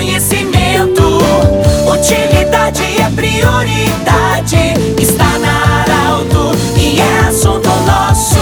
conhecimento. Utilidade é prioridade. Está na Arauto e é assunto nosso.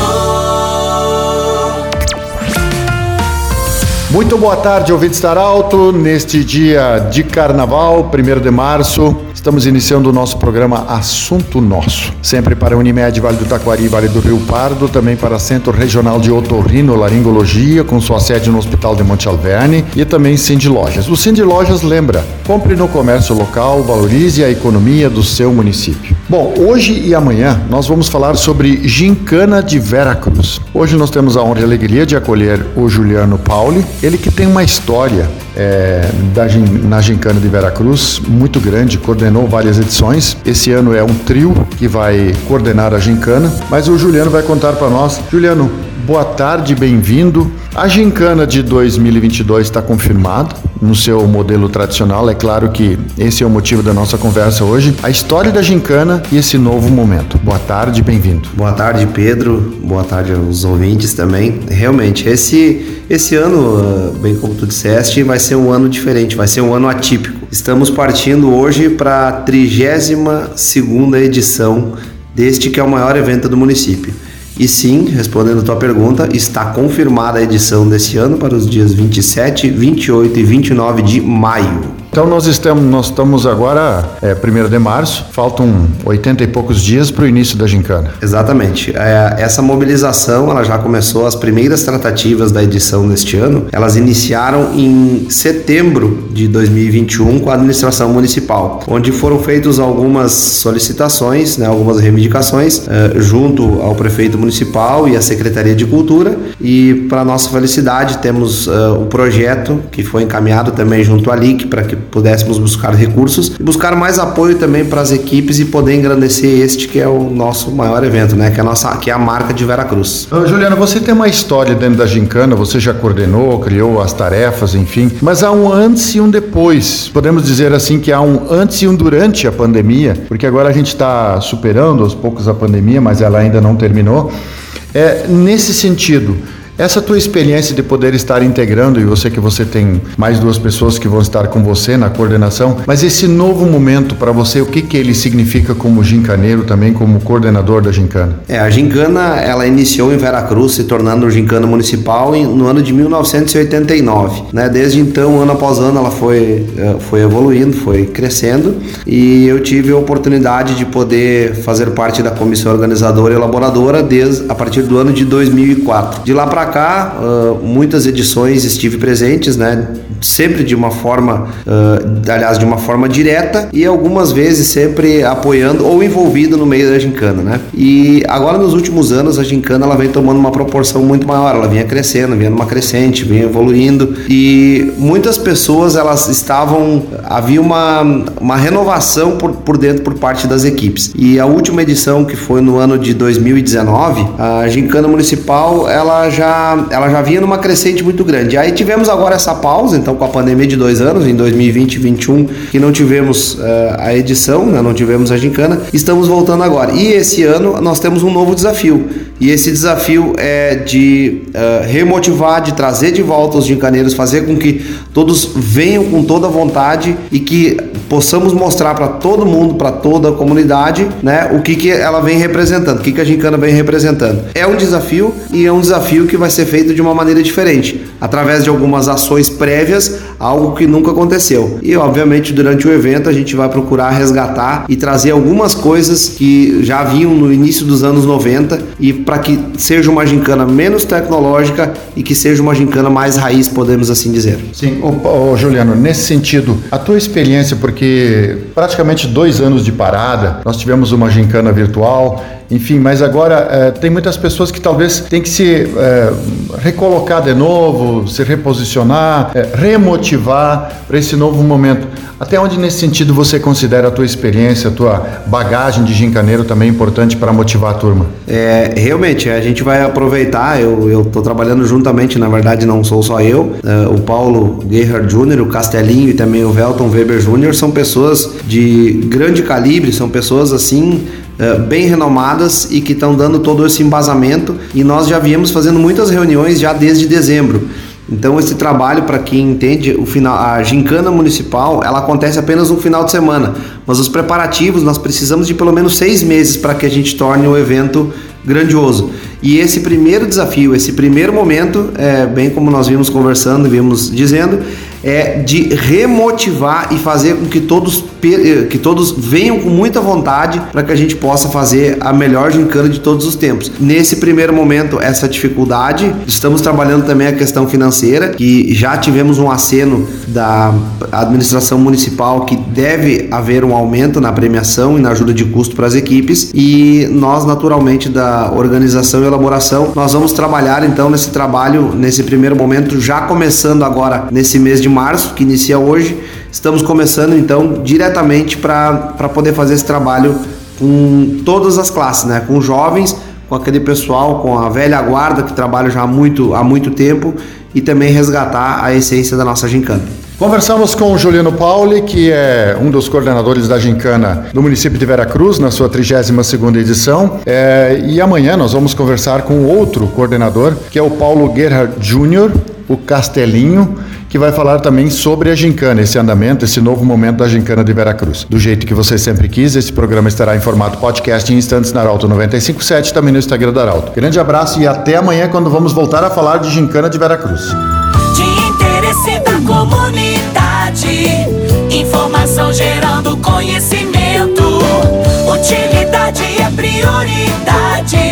Muito boa tarde, ouvintes da Arauto. Neste dia de carnaval, 1 de março, Estamos iniciando o nosso programa Assunto Nosso. Sempre para Unimed, Vale do Taquari, Vale do Rio Pardo, também para Centro Regional de Otorrino Laringologia, com sua sede no Hospital de Monte Alverne e também Cindy Lojas. O Cindy Lojas lembra, compre no comércio local, valorize a economia do seu município. Bom, hoje e amanhã nós vamos falar sobre Gincana de Vera Cruz. Hoje nós temos a honra e a alegria de acolher o Juliano Pauli, ele que tem uma história é, da, na Gincana de Veracruz, muito grande, coordenou várias edições. Esse ano é um trio que vai coordenar a Gincana, mas o Juliano vai contar para nós. Juliano, boa tarde, bem-vindo. A gincana de 2022 está confirmada no seu modelo tradicional. É claro que esse é o motivo da nossa conversa hoje. A história da gincana e esse novo momento. Boa tarde, bem-vindo. Boa tarde, Pedro. Boa tarde aos ouvintes também. Realmente, esse, esse ano, ah, bem como tu disseste, vai ser um ano diferente, vai ser um ano atípico. Estamos partindo hoje para a 32 segunda edição deste que é o maior evento do município. E sim, respondendo a tua pergunta, está confirmada a edição desse ano para os dias 27, 28 e 29 de maio. Então nós estamos, nós estamos agora, é, 1 de março, faltam 80 e poucos dias para o início da gincana. Exatamente. É, essa mobilização ela já começou, as primeiras tratativas da edição deste ano, elas iniciaram em setembro de 2021 com a administração municipal, onde foram feitas algumas solicitações, né, algumas reivindicações, é, junto ao prefeito municipal e à Secretaria de Cultura, e para nossa felicidade temos é, o projeto que foi encaminhado também junto à LIC para que pudéssemos buscar recursos e buscar mais apoio também para as equipes e poder engrandecer este que é o nosso maior evento, né? Que é a nossa, que é a marca de Veracruz. Ô, Juliana, você tem uma história dentro da Gincana, você já coordenou, criou as tarefas, enfim, mas há um antes e um depois. Podemos dizer assim que há um antes e um durante a pandemia, porque agora a gente está superando aos poucos a pandemia, mas ela ainda não terminou. É nesse sentido. Essa tua experiência de poder estar integrando, e eu sei que você tem mais duas pessoas que vão estar com você na coordenação, mas esse novo momento para você, o que, que ele significa como gincaneiro, também como coordenador da gincana? É, a gincana, ela iniciou em Veracruz, se tornando gincana municipal no ano de 1989. Né? Desde então, ano após ano, ela foi, eh, foi evoluindo, foi crescendo, e eu tive a oportunidade de poder fazer parte da comissão organizadora e elaboradora desde a partir do ano de 2004. De lá para cá, uh, muitas edições estive presentes, né? Sempre de uma forma, uh, aliás, de uma forma direta e algumas vezes sempre apoiando ou envolvido no meio da gincana, né? E agora nos últimos anos a gincana ela vem tomando uma proporção muito maior, ela vinha crescendo, vinha numa crescente, vinha evoluindo e muitas pessoas elas estavam havia uma, uma renovação por, por dentro por parte das equipes. E a última edição que foi no ano de 2019, a gincana municipal ela já ela já vinha numa crescente muito grande. Aí tivemos agora essa pausa, então com a pandemia de dois anos, em 2020 e 2021, que não tivemos uh, a edição, né, não tivemos a gincana, estamos voltando agora. E esse ano nós temos um novo desafio. E esse desafio é de uh, remotivar, de trazer de volta os gincaneiros, fazer com que todos venham com toda vontade e que possamos mostrar para todo mundo, para toda a comunidade, né, o que, que ela vem representando, o que, que a gincana vem representando. É um desafio e é um desafio que vai ser feito de uma maneira diferente, através de algumas ações prévias, algo que nunca aconteceu. E obviamente durante o evento a gente vai procurar resgatar e trazer algumas coisas que já vinham no início dos anos 90 e para que seja uma gincana menos tecnológica e que seja uma gincana mais raiz, podemos assim dizer. Sim, ô, Juliano, nesse sentido, a tua experiência, porque praticamente dois anos de parada, nós tivemos uma gincana virtual enfim, mas agora é, tem muitas pessoas que talvez tem que se é, recolocar de novo, se reposicionar, é, remotivar para esse novo momento. Até onde nesse sentido você considera a tua experiência, a tua bagagem de gincaneiro também importante para motivar a turma? É, realmente, a gente vai aproveitar, eu estou trabalhando juntamente, na verdade não sou só eu, o Paulo Guerra Júnior, o Castelinho e também o Velton Weber Júnior são pessoas de grande calibre, são pessoas assim eh, bem renomadas e que estão dando todo esse embasamento. E nós já viemos fazendo muitas reuniões já desde dezembro. Então esse trabalho, para quem entende, o final, a gincana municipal, ela acontece apenas no final de semana, mas os preparativos nós precisamos de pelo menos seis meses para que a gente torne o evento grandioso. E esse primeiro desafio, esse primeiro momento, é, bem como nós vimos conversando, vimos dizendo, é de remotivar e fazer com que todos, eh, que todos venham com muita vontade para que a gente possa fazer a melhor gincana de todos os tempos. Nesse primeiro momento, essa dificuldade, estamos trabalhando também a questão financeira, que já tivemos um aceno da administração municipal que deve haver um aumento na premiação e na ajuda de custo para as equipes e nós naturalmente da organização e elaboração, nós vamos trabalhar então nesse trabalho nesse primeiro momento já começando agora nesse mês de de março, que inicia hoje. Estamos começando então diretamente para poder fazer esse trabalho com todas as classes, né? com jovens, com aquele pessoal, com a velha guarda que trabalha já há muito, há muito tempo e também resgatar a essência da nossa gincana. Conversamos com o Juliano Pauli, que é um dos coordenadores da Gincana do município de Veracruz, na sua 32ª edição. É, e amanhã nós vamos conversar com outro coordenador, que é o Paulo Gerhard Júnior, o Castelinho, que vai falar também sobre a gincana, esse andamento, esse novo momento da gincana de Veracruz. Do jeito que você sempre quis, esse programa estará em formato podcast em instantes na Arauto 957, também no Instagram da Arauto. Grande abraço e até amanhã quando vamos voltar a falar de gincana de Veracruz. De interesse da comunidade, informação gerando conhecimento, utilidade é prioridade.